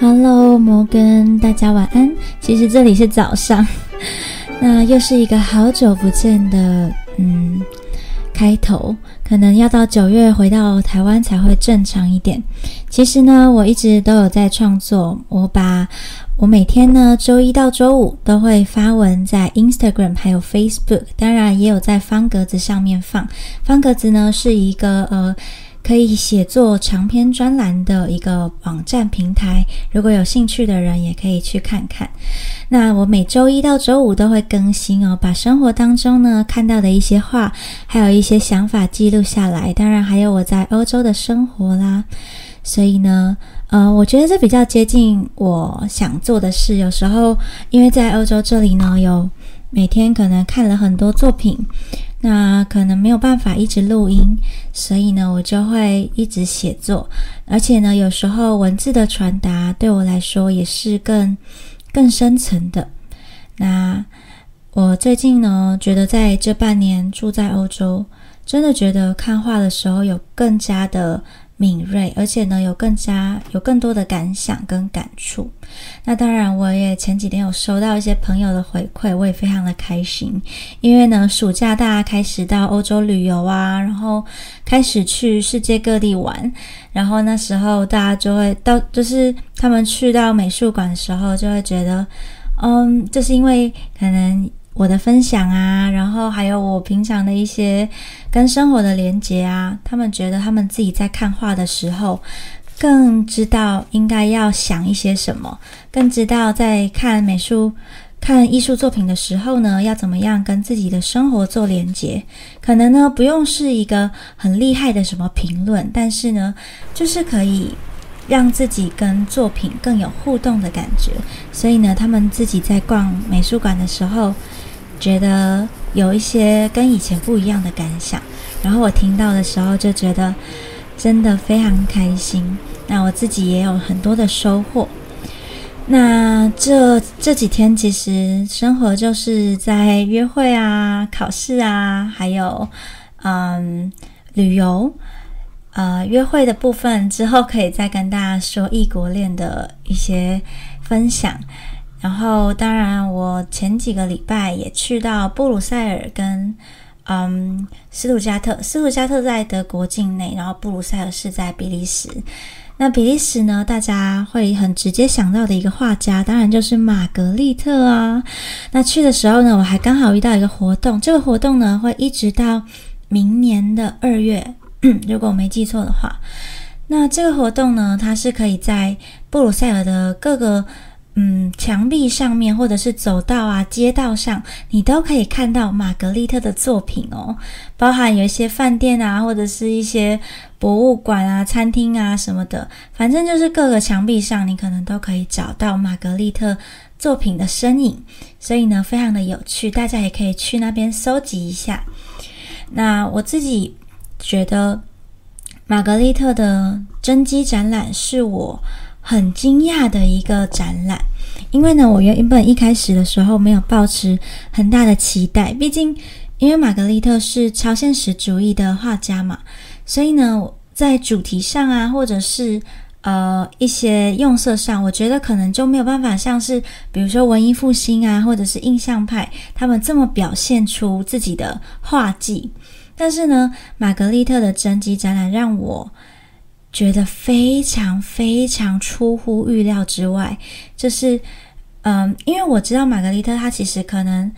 Hello，摩根，大家晚安。其实这里是早上，那又是一个好久不见的嗯开头，可能要到九月回到台湾才会正常一点。其实呢，我一直都有在创作，我把我每天呢周一到周五都会发文在 Instagram 还有 Facebook，当然也有在方格子上面放。方格子呢是一个呃。可以写作长篇专栏的一个网站平台，如果有兴趣的人也可以去看看。那我每周一到周五都会更新哦，把生活当中呢看到的一些话，还有一些想法记录下来。当然还有我在欧洲的生活啦。所以呢，呃，我觉得这比较接近我想做的事。有时候因为在欧洲这里呢，有每天可能看了很多作品。那可能没有办法一直录音，所以呢，我就会一直写作。而且呢，有时候文字的传达对我来说也是更更深层的。那我最近呢，觉得在这半年住在欧洲，真的觉得看画的时候有更加的。敏锐，而且呢，有更加有更多的感想跟感触。那当然，我也前几天有收到一些朋友的回馈，我也非常的开心。因为呢，暑假大家开始到欧洲旅游啊，然后开始去世界各地玩，然后那时候大家就会到，就是他们去到美术馆的时候，就会觉得，嗯，就是因为可能。我的分享啊，然后还有我平常的一些跟生活的连接啊，他们觉得他们自己在看画的时候，更知道应该要想一些什么，更知道在看美术、看艺术作品的时候呢，要怎么样跟自己的生活做连接。可能呢，不用是一个很厉害的什么评论，但是呢，就是可以让自己跟作品更有互动的感觉。所以呢，他们自己在逛美术馆的时候。觉得有一些跟以前不一样的感想，然后我听到的时候就觉得真的非常开心。那我自己也有很多的收获。那这这几天其实生活就是在约会啊、考试啊，还有嗯旅游。呃，约会的部分之后可以再跟大家说异国恋的一些分享。然后，当然，我前几个礼拜也去到布鲁塞尔跟嗯斯图加特。斯图加特在德国境内，然后布鲁塞尔是在比利时。那比利时呢，大家会很直接想到的一个画家，当然就是玛格丽特啊。那去的时候呢，我还刚好遇到一个活动，这个活动呢会一直到明年的二月，如果我没记错的话。那这个活动呢，它是可以在布鲁塞尔的各个。嗯，墙壁上面或者是走道啊、街道上，你都可以看到玛格丽特的作品哦。包含有一些饭店啊，或者是一些博物馆啊、餐厅啊什么的，反正就是各个墙壁上，你可能都可以找到玛格丽特作品的身影。所以呢，非常的有趣，大家也可以去那边搜集一下。那我自己觉得，玛格丽特的真迹展览是我。很惊讶的一个展览，因为呢，我原本一开始的时候没有抱持很大的期待，毕竟因为玛格丽特是超现实主义的画家嘛，所以呢，在主题上啊，或者是呃一些用色上，我觉得可能就没有办法像是比如说文艺复兴啊，或者是印象派他们这么表现出自己的画技，但是呢，玛格丽特的真迹展览让我。觉得非常非常出乎预料之外，就是，嗯，因为我知道玛格丽特她其实可能，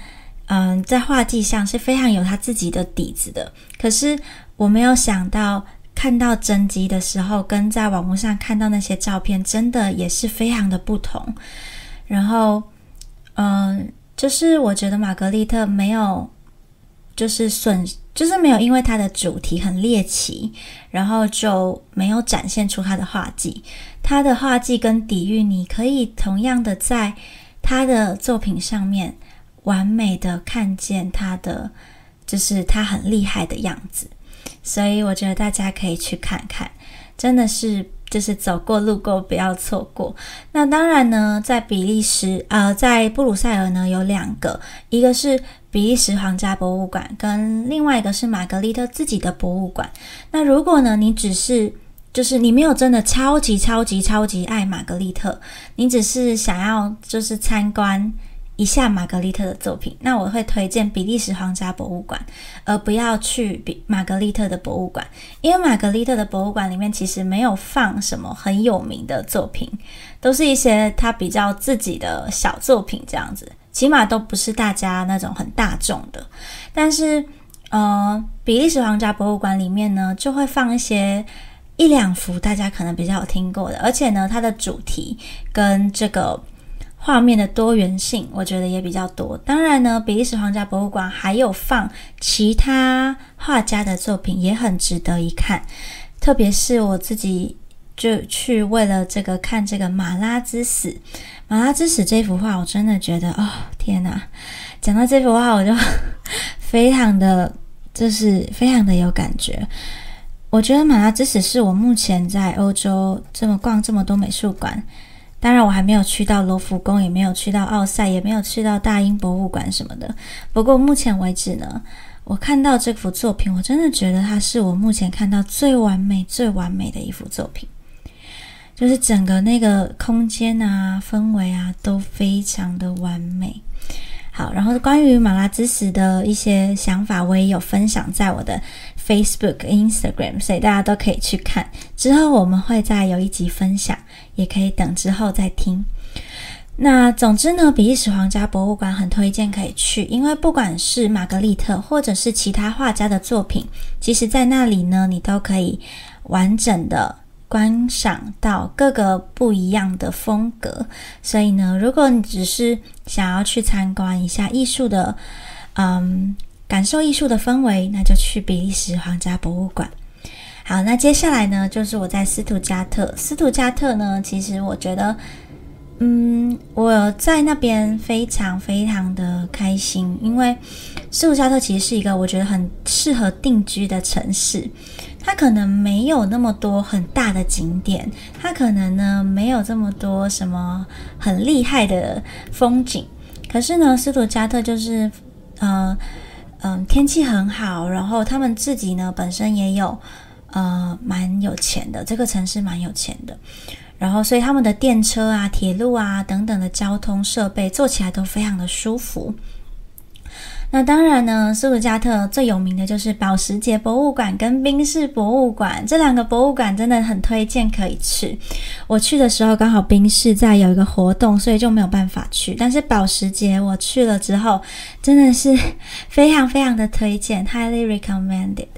嗯，在画技上是非常有她自己的底子的。可是我没有想到看到真迹的时候，跟在网络上看到那些照片，真的也是非常的不同。然后，嗯，就是我觉得玛格丽特没有。就是损，就是没有因为他的主题很猎奇，然后就没有展现出他的画技。他的画技跟底蕴，你可以同样的在他的作品上面完美的看见他的，就是他很厉害的样子。所以我觉得大家可以去看看，真的是。就是走过路过，不要错过。那当然呢，在比利时，呃，在布鲁塞尔呢有两个，一个是比利时皇家博物馆，跟另外一个是玛格丽特自己的博物馆。那如果呢，你只是就是你没有真的超级超级超级爱玛格丽特，你只是想要就是参观一下玛格丽特的作品，那我会推荐比利时皇家博物馆，而不要去比玛格丽特的博物馆，因为玛格丽特的博物馆里面其实没有放什么很有名的作品，都是一些他比较自己的小作品这样子，起码都不是大家那种很大众的，但是呃，比利时皇家博物馆里面呢就会放一些。一两幅大家可能比较有听过的，而且呢，它的主题跟这个画面的多元性，我觉得也比较多。当然呢，比利时皇家博物馆还有放其他画家的作品，也很值得一看。特别是我自己就去为了这个看这个《马拉之死》，《马拉之死》这幅画，我真的觉得，哦天哪！讲到这幅画，我就 非常的，就是非常的有感觉。我觉得马拉之死是我目前在欧洲这么逛这么多美术馆，当然我还没有去到罗浮宫，也没有去到奥赛，也没有去到大英博物馆什么的。不过目前为止呢，我看到这幅作品，我真的觉得它是我目前看到最完美、最完美的一幅作品，就是整个那个空间啊、氛围啊都非常的完美。好，然后关于马拉之死的一些想法，我也有分享在我的。Facebook、Instagram，所以大家都可以去看。之后我们会再有一集分享，也可以等之后再听。那总之呢，比利时皇家博物馆很推荐可以去，因为不管是玛格丽特或者是其他画家的作品，其实在那里呢，你都可以完整的观赏到各个不一样的风格。所以呢，如果你只是想要去参观一下艺术的，嗯。感受艺术的氛围，那就去比利时皇家博物馆。好，那接下来呢，就是我在斯图加特。斯图加特呢，其实我觉得，嗯，我在那边非常非常的开心，因为斯图加特其实是一个我觉得很适合定居的城市。它可能没有那么多很大的景点，它可能呢没有这么多什么很厉害的风景。可是呢，斯图加特就是，呃。嗯，天气很好，然后他们自己呢本身也有，呃，蛮有钱的，这个城市蛮有钱的，然后所以他们的电车啊、铁路啊等等的交通设备做起来都非常的舒服。那当然呢，斯图加特最有名的就是保时捷博物馆跟宾士博物馆，这两个博物馆真的很推荐可以去。我去的时候刚好宾士在有一个活动，所以就没有办法去。但是保时捷我去了之后，真的是非常非常的推荐，highly recommended，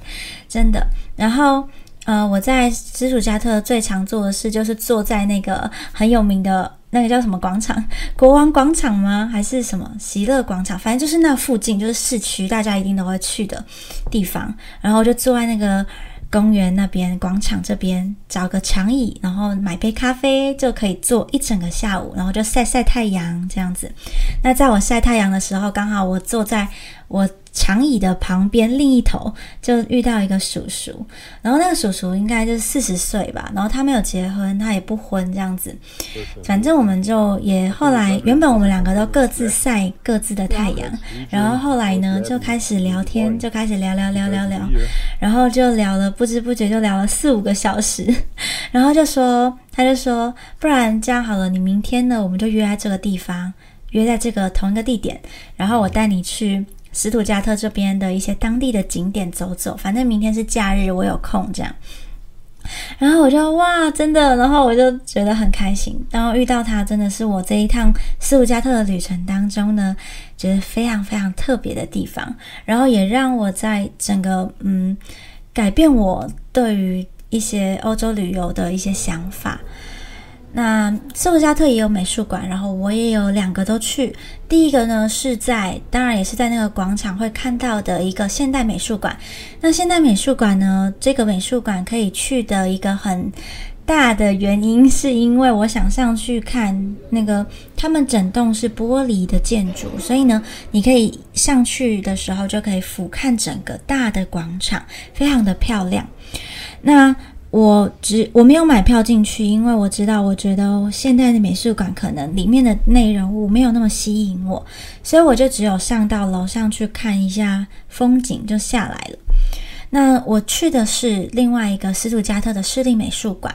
真的。然后呃，我在斯图加特最常做的事就是坐在那个很有名的。那个叫什么广场？国王广场吗？还是什么喜乐广场？反正就是那附近，就是市区，大家一定都会去的地方。然后就坐在那个公园那边、广场这边，找个长椅，然后买杯咖啡，就可以坐一整个下午，然后就晒晒太阳这样子。那在我晒太阳的时候，刚好我坐在我。长椅的旁边另一头就遇到一个叔叔，然后那个叔叔应该就是四十岁吧，然后他没有结婚，他也不婚这样子。反正我们就也后来，原本我们两个都各自晒各自的太阳，然后后来呢就开始聊天，就开始聊聊聊聊聊，然后就聊了不知不觉就聊了四五个小时，然后就说他就说，不然这样好了，你明天呢我们就约在这个地方，约在这个同一个地点，然后我带你去。斯图加特这边的一些当地的景点走走，反正明天是假日，我有空这样。然后我就哇，真的，然后我就觉得很开心。然后遇到他，真的是我这一趟斯图加特的旅程当中呢，觉得非常非常特别的地方。然后也让我在整个嗯改变我对于一些欧洲旅游的一些想法。那斯图加特也有美术馆，然后我也有两个都去。第一个呢是在，当然也是在那个广场会看到的一个现代美术馆。那现代美术馆呢，这个美术馆可以去的一个很大的原因，是因为我想上去看那个他们整栋是玻璃的建筑，所以呢，你可以上去的时候就可以俯瞰整个大的广场，非常的漂亮。那我只我没有买票进去，因为我知道，我觉得现代的美术馆可能里面的内容物没有那么吸引我，所以我就只有上到楼上去看一下风景，就下来了。那我去的是另外一个斯图加特的市立美术馆。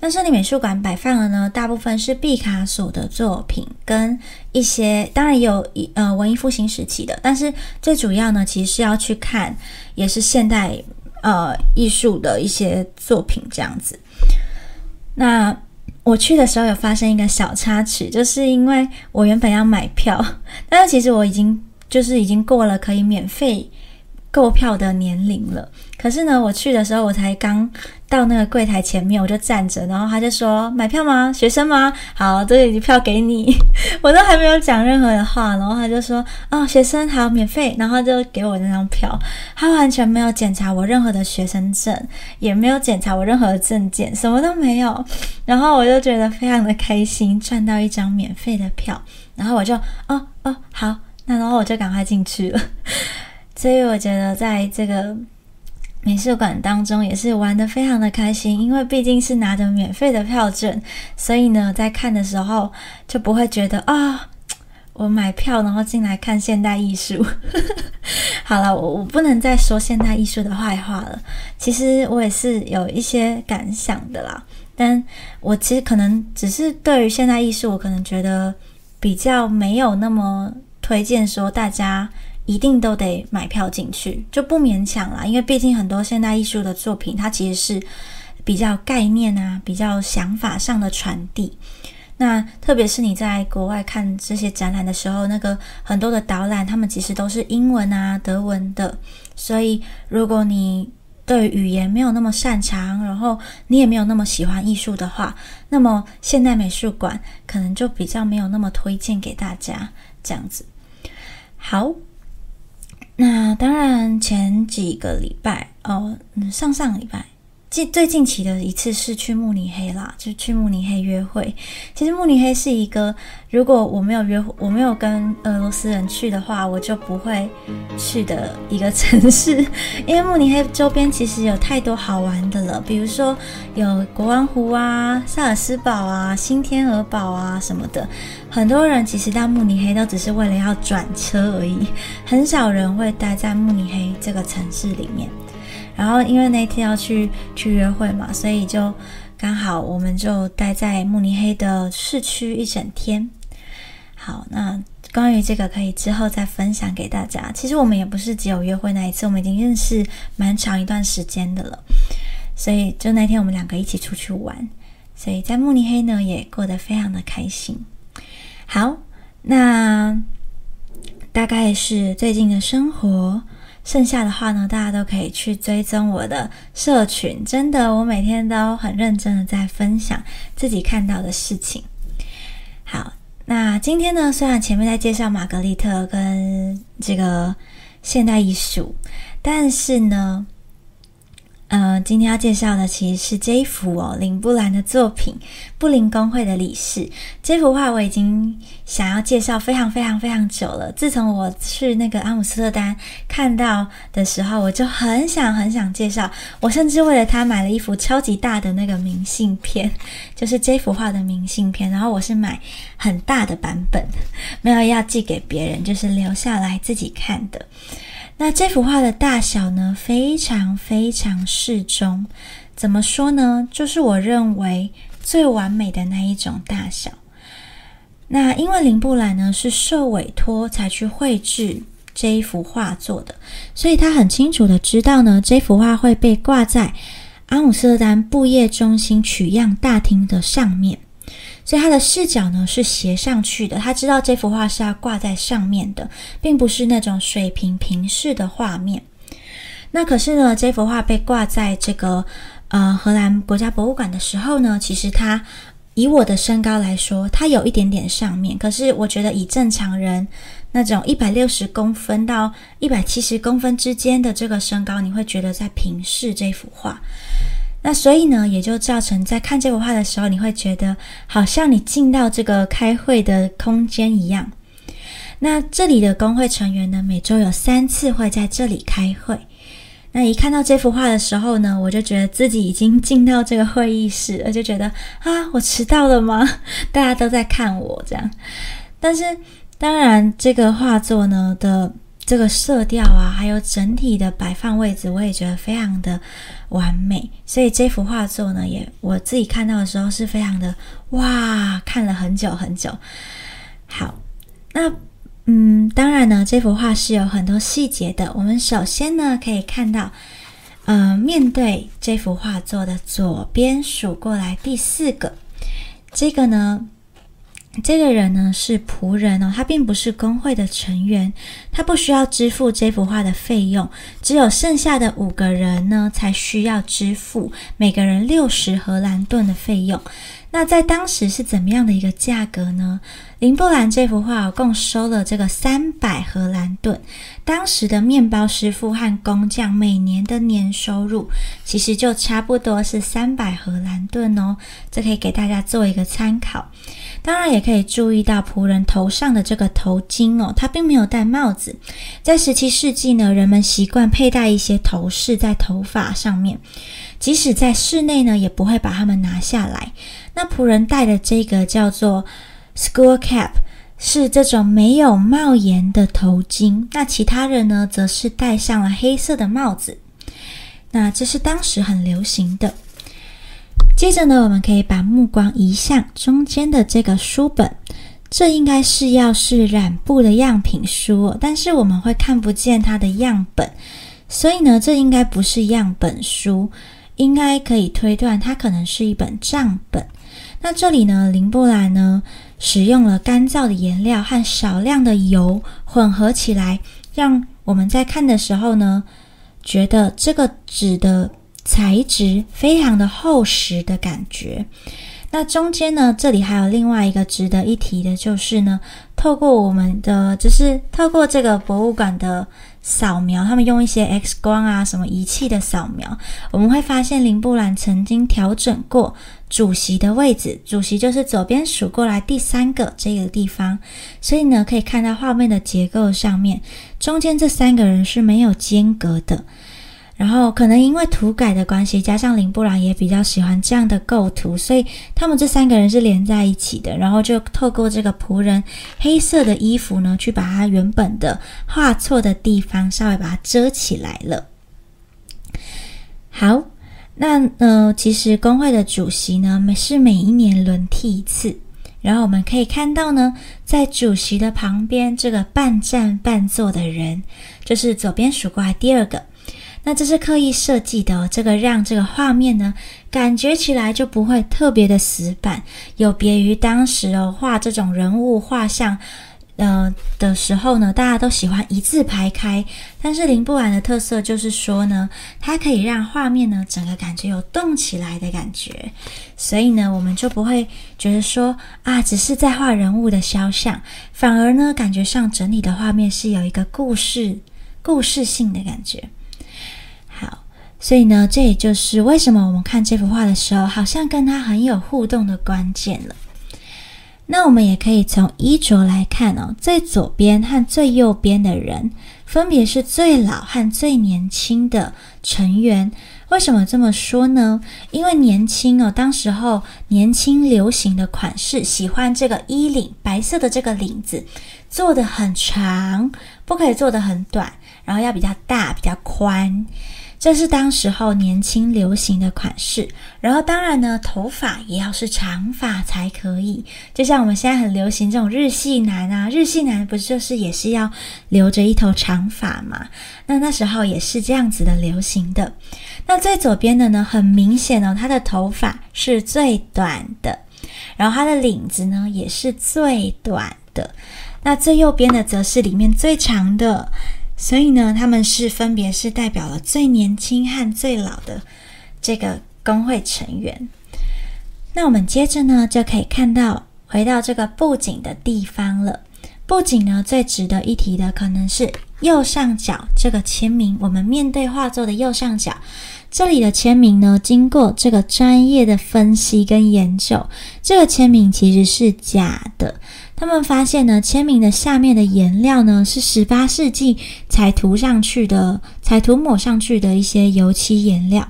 那市立美术馆摆放的呢，大部分是毕卡索的作品，跟一些当然有一呃文艺复兴时期的，但是最主要呢，其实是要去看也是现代呃艺术的一些作品这样子。那我去的时候有发生一个小插曲，就是因为我原本要买票，但是其实我已经就是已经过了可以免费。购票的年龄了，可是呢，我去的时候我才刚到那个柜台前面，我就站着，然后他就说买票吗？学生吗？好，这里票给你。我都还没有讲任何的话，然后他就说哦，学生好，免费，然后就给我那张票。他完全没有检查我任何的学生证，也没有检查我任何的证件，什么都没有。然后我就觉得非常的开心，赚到一张免费的票。然后我就哦哦好，那然后我就赶快进去了。所以我觉得在这个美术馆当中也是玩的非常的开心，因为毕竟是拿着免费的票证，所以呢，在看的时候就不会觉得啊，我买票然后进来看现代艺术。好了，我我不能再说现代艺术的坏话了。其实我也是有一些感想的啦，但我其实可能只是对于现代艺术，我可能觉得比较没有那么推荐说大家。一定都得买票进去，就不勉强啦。因为毕竟很多现代艺术的作品，它其实是比较概念啊、比较想法上的传递。那特别是你在国外看这些展览的时候，那个很多的导览，他们其实都是英文啊、德文的。所以，如果你对语言没有那么擅长，然后你也没有那么喜欢艺术的话，那么现代美术馆可能就比较没有那么推荐给大家这样子。好。那当然，前几个礼拜哦，上上礼拜，近最近期的一次是去慕尼黑啦，就去慕尼黑约会。其实慕尼黑是一个，如果我没有约，我没有跟俄罗斯人去的话，我就不会去的一个 城市。因为慕尼黑周边其实有太多好玩的了，比如说有国王湖啊、萨尔斯堡啊、新天鹅堡啊什么的。很多人其实到慕尼黑都只是为了要转车而已，很少人会待在慕尼黑这个城市里面。然后因为那天要去去约会嘛，所以就刚好我们就待在慕尼黑的市区一整天。好，那关于这个可以之后再分享给大家。其实我们也不是只有约会那一次，我们已经认识蛮长一段时间的了。所以就那天我们两个一起出去玩，所以在慕尼黑呢也过得非常的开心。好，那大概是最近的生活。剩下的话呢，大家都可以去追踪我的社群。真的，我每天都很认真的在分享自己看到的事情。好，那今天呢，虽然前面在介绍玛格丽特跟这个现代艺术，但是呢。嗯，今天要介绍的其实是这一幅哦，林布兰的作品《布林工会的理事》。这幅画我已经想要介绍非常非常非常久了。自从我去那个阿姆斯特丹看到的时候，我就很想很想介绍。我甚至为了他买了一幅超级大的那个明信片，就是这幅画的明信片。然后我是买很大的版本，没有要寄给别人，就是留下来自己看的。那这幅画的大小呢，非常非常适中。怎么说呢？就是我认为最完美的那一种大小。那因为林布兰呢是受委托才去绘制这一幅画作的，所以他很清楚的知道呢，这幅画会被挂在阿姆斯特丹布业中心取样大厅的上面。所以他的视角呢是斜上去的，他知道这幅画是要挂在上面的，并不是那种水平平视的画面。那可是呢，这幅画被挂在这个呃荷兰国家博物馆的时候呢，其实它以我的身高来说，它有一点点上面。可是我觉得以正常人那种一百六十公分到一百七十公分之间的这个身高，你会觉得在平视这幅画。那所以呢，也就造成在看这幅画的时候，你会觉得好像你进到这个开会的空间一样。那这里的工会成员呢，每周有三次会在这里开会。那一看到这幅画的时候呢，我就觉得自己已经进到这个会议室，了，就觉得啊，我迟到了吗？大家都在看我这样。但是当然，这个画作呢的这个色调啊，还有整体的摆放位置，我也觉得非常的完美。所以这幅画作呢，也我自己看到的时候是非常的哇，看了很久很久。好，那嗯，当然呢，这幅画是有很多细节的。我们首先呢，可以看到，呃，面对这幅画作的左边数过来第四个，这个呢。这个人呢是仆人哦，他并不是工会的成员，他不需要支付这幅画的费用，只有剩下的五个人呢才需要支付每个人六十荷兰盾的费用。那在当时是怎么样的一个价格呢？林布兰这幅画共收了这个三百荷兰盾，当时的面包师傅和工匠每年的年收入其实就差不多是三百荷兰盾哦，这可以给大家做一个参考。当然也可以注意到仆人头上的这个头巾哦，他并没有戴帽子。在十七世纪呢，人们习惯佩戴一些头饰在头发上面，即使在室内呢，也不会把它们拿下来。那仆人戴的这个叫做 school cap，是这种没有帽檐的头巾。那其他人呢，则是戴上了黑色的帽子。那这是当时很流行的。接着呢，我们可以把目光移向中间的这个书本，这应该是要是染布的样品书，但是我们会看不见它的样本，所以呢，这应该不是样本书，应该可以推断它可能是一本账本。那这里呢，林布兰呢使用了干燥的颜料和少量的油混合起来，让我们在看的时候呢，觉得这个纸的。材质非常的厚实的感觉。那中间呢，这里还有另外一个值得一提的，就是呢，透过我们的，就是透过这个博物馆的扫描，他们用一些 X 光啊什么仪器的扫描，我们会发现林布兰曾经调整过主席的位置，主席就是左边数过来第三个这个地方，所以呢，可以看到画面的结构上面，中间这三个人是没有间隔的。然后可能因为涂改的关系，加上林布兰也比较喜欢这样的构图，所以他们这三个人是连在一起的。然后就透过这个仆人黑色的衣服呢，去把他原本的画错的地方稍微把它遮起来了。好，那呃，其实工会的主席呢，每是每一年轮替一次。然后我们可以看到呢，在主席的旁边这个半站半坐的人，就是左边数过来第二个。那这是刻意设计的哦，这个让这个画面呢，感觉起来就不会特别的死板，有别于当时哦画这种人物画像，呃的时候呢，大家都喜欢一字排开。但是林布兰的特色就是说呢，它可以让画面呢整个感觉有动起来的感觉，所以呢，我们就不会觉得说啊，只是在画人物的肖像，反而呢，感觉上整体的画面是有一个故事、故事性的感觉。好所以呢，这也就是为什么我们看这幅画的时候，好像跟他很有互动的关键了。那我们也可以从衣着来看哦，最左边和最右边的人，分别是最老和最年轻的成员。为什么这么说呢？因为年轻哦，当时候年轻流行的款式，喜欢这个衣领白色的这个领子做的很长，不可以做的很短，然后要比较大、比较宽。这是当时候年轻流行的款式，然后当然呢，头发也要是长发才可以。就像我们现在很流行这种日系男啊，日系男不就是也是要留着一头长发嘛？那那时候也是这样子的流行的。那最左边的呢，很明显哦，他的头发是最短的，然后他的领子呢也是最短的。那最右边的则是里面最长的。所以呢，他们是分别是代表了最年轻和最老的这个工会成员。那我们接着呢，就可以看到回到这个布景的地方了。布景呢，最值得一提的可能是右上角这个签名。我们面对画作的右上角，这里的签名呢，经过这个专业的分析跟研究，这个签名其实是假的。他们发现呢，签名的下面的颜料呢是十八世纪才涂上去的，才涂抹上去的一些油漆颜料。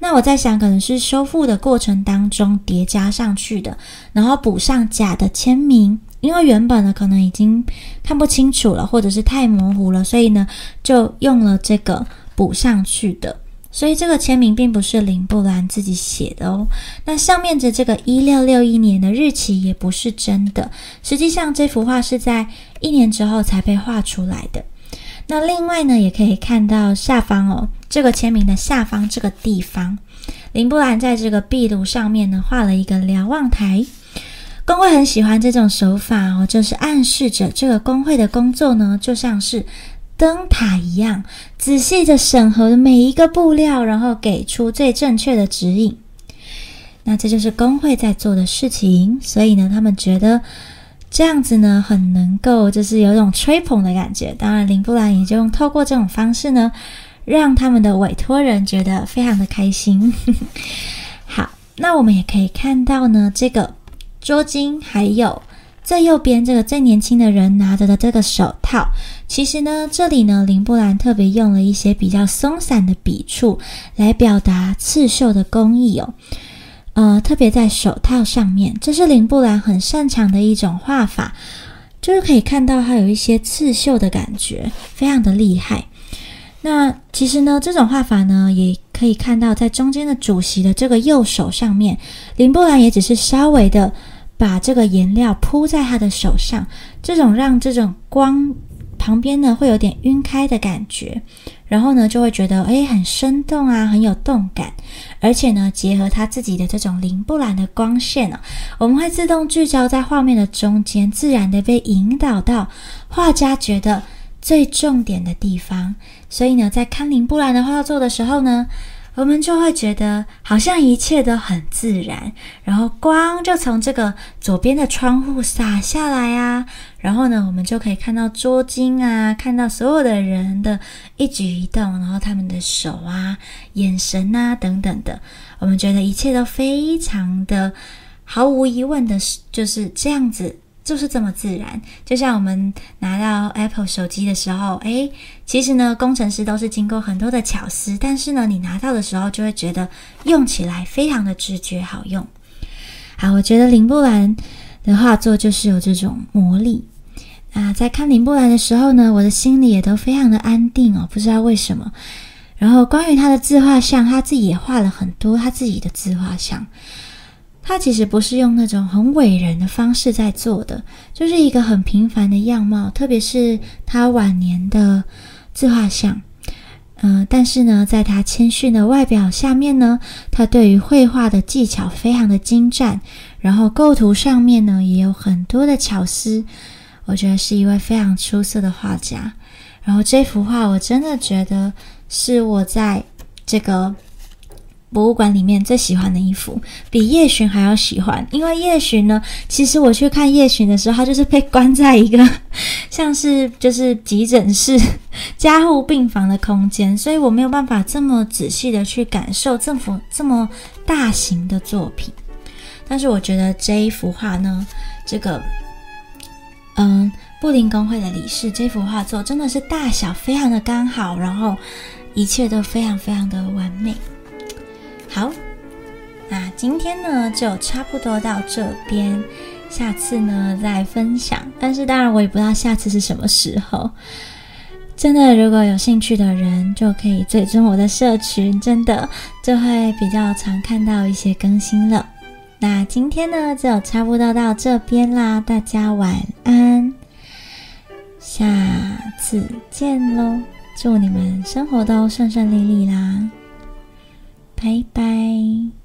那我在想，可能是修复的过程当中叠加上去的，然后补上假的签名，因为原本呢可能已经看不清楚了，或者是太模糊了，所以呢就用了这个补上去的。所以这个签名并不是林布兰自己写的哦。那上面的这个一六六一年的日期也不是真的。实际上这幅画是在一年之后才被画出来的。那另外呢，也可以看到下方哦，这个签名的下方这个地方，林布兰在这个壁炉上面呢画了一个瞭望台。工会很喜欢这种手法哦，就是暗示着这个工会的工作呢，就像是。灯塔一样，仔细的审核每一个布料，然后给出最正确的指引。那这就是工会在做的事情，所以呢，他们觉得这样子呢，很能够就是有一种吹捧的感觉。当然，林布兰也就用透过这种方式呢，让他们的委托人觉得非常的开心。好，那我们也可以看到呢，这个捉金还有。最右边这个最年轻的人拿着的这个手套，其实呢，这里呢，林布兰特别用了一些比较松散的笔触来表达刺绣的工艺哦。呃，特别在手套上面，这是林布兰很擅长的一种画法，就是可以看到它有一些刺绣的感觉，非常的厉害。那其实呢，这种画法呢，也可以看到在中间的主席的这个右手上面，林布兰也只是稍微的。把这个颜料铺在他的手上，这种让这种光旁边呢会有点晕开的感觉，然后呢就会觉得诶很生动啊，很有动感，而且呢结合他自己的这种林布兰的光线呢，我们会自动聚焦在画面的中间，自然的被引导到画家觉得最重点的地方。所以呢，在看林布兰的画作的时候呢。我们就会觉得好像一切都很自然，然后光就从这个左边的窗户洒下来啊，然后呢，我们就可以看到捉金啊，看到所有的人的一举一动，然后他们的手啊、眼神啊等等的，我们觉得一切都非常的毫无疑问的是就是这样子。就是这么自然，就像我们拿到 Apple 手机的时候，诶，其实呢，工程师都是经过很多的巧思，但是呢，你拿到的时候就会觉得用起来非常的直觉好用。好，我觉得林布兰的画作就是有这种魔力。啊，在看林布兰的时候呢，我的心里也都非常的安定哦，不知道为什么。然后关于他的自画像，他自己也画了很多他自己的自画像。他其实不是用那种很伟人的方式在做的，就是一个很平凡的样貌。特别是他晚年的自画像，嗯，但是呢，在他谦逊的外表下面呢，他对于绘画的技巧非常的精湛，然后构图上面呢也有很多的巧思。我觉得是一位非常出色的画家。然后这幅画，我真的觉得是我在这个。博物馆里面最喜欢的一幅，比夜巡还要喜欢。因为夜巡呢，其实我去看夜巡的时候，他就是被关在一个 像是就是急诊室、加护病房的空间，所以我没有办法这么仔细的去感受这幅这么大型的作品。但是我觉得这一幅画呢，这个嗯，布林工会的理事这幅画作真的是大小非常的刚好，然后一切都非常非常的完美。好，那今天呢就差不多到这边，下次呢再分享。但是当然我也不知道下次是什么时候。真的，如果有兴趣的人就可以追踪我的社群，真的就会比较常看到一些更新了。那今天呢就差不多到这边啦，大家晚安，下次见喽！祝你们生活都顺顺利利啦！拜拜。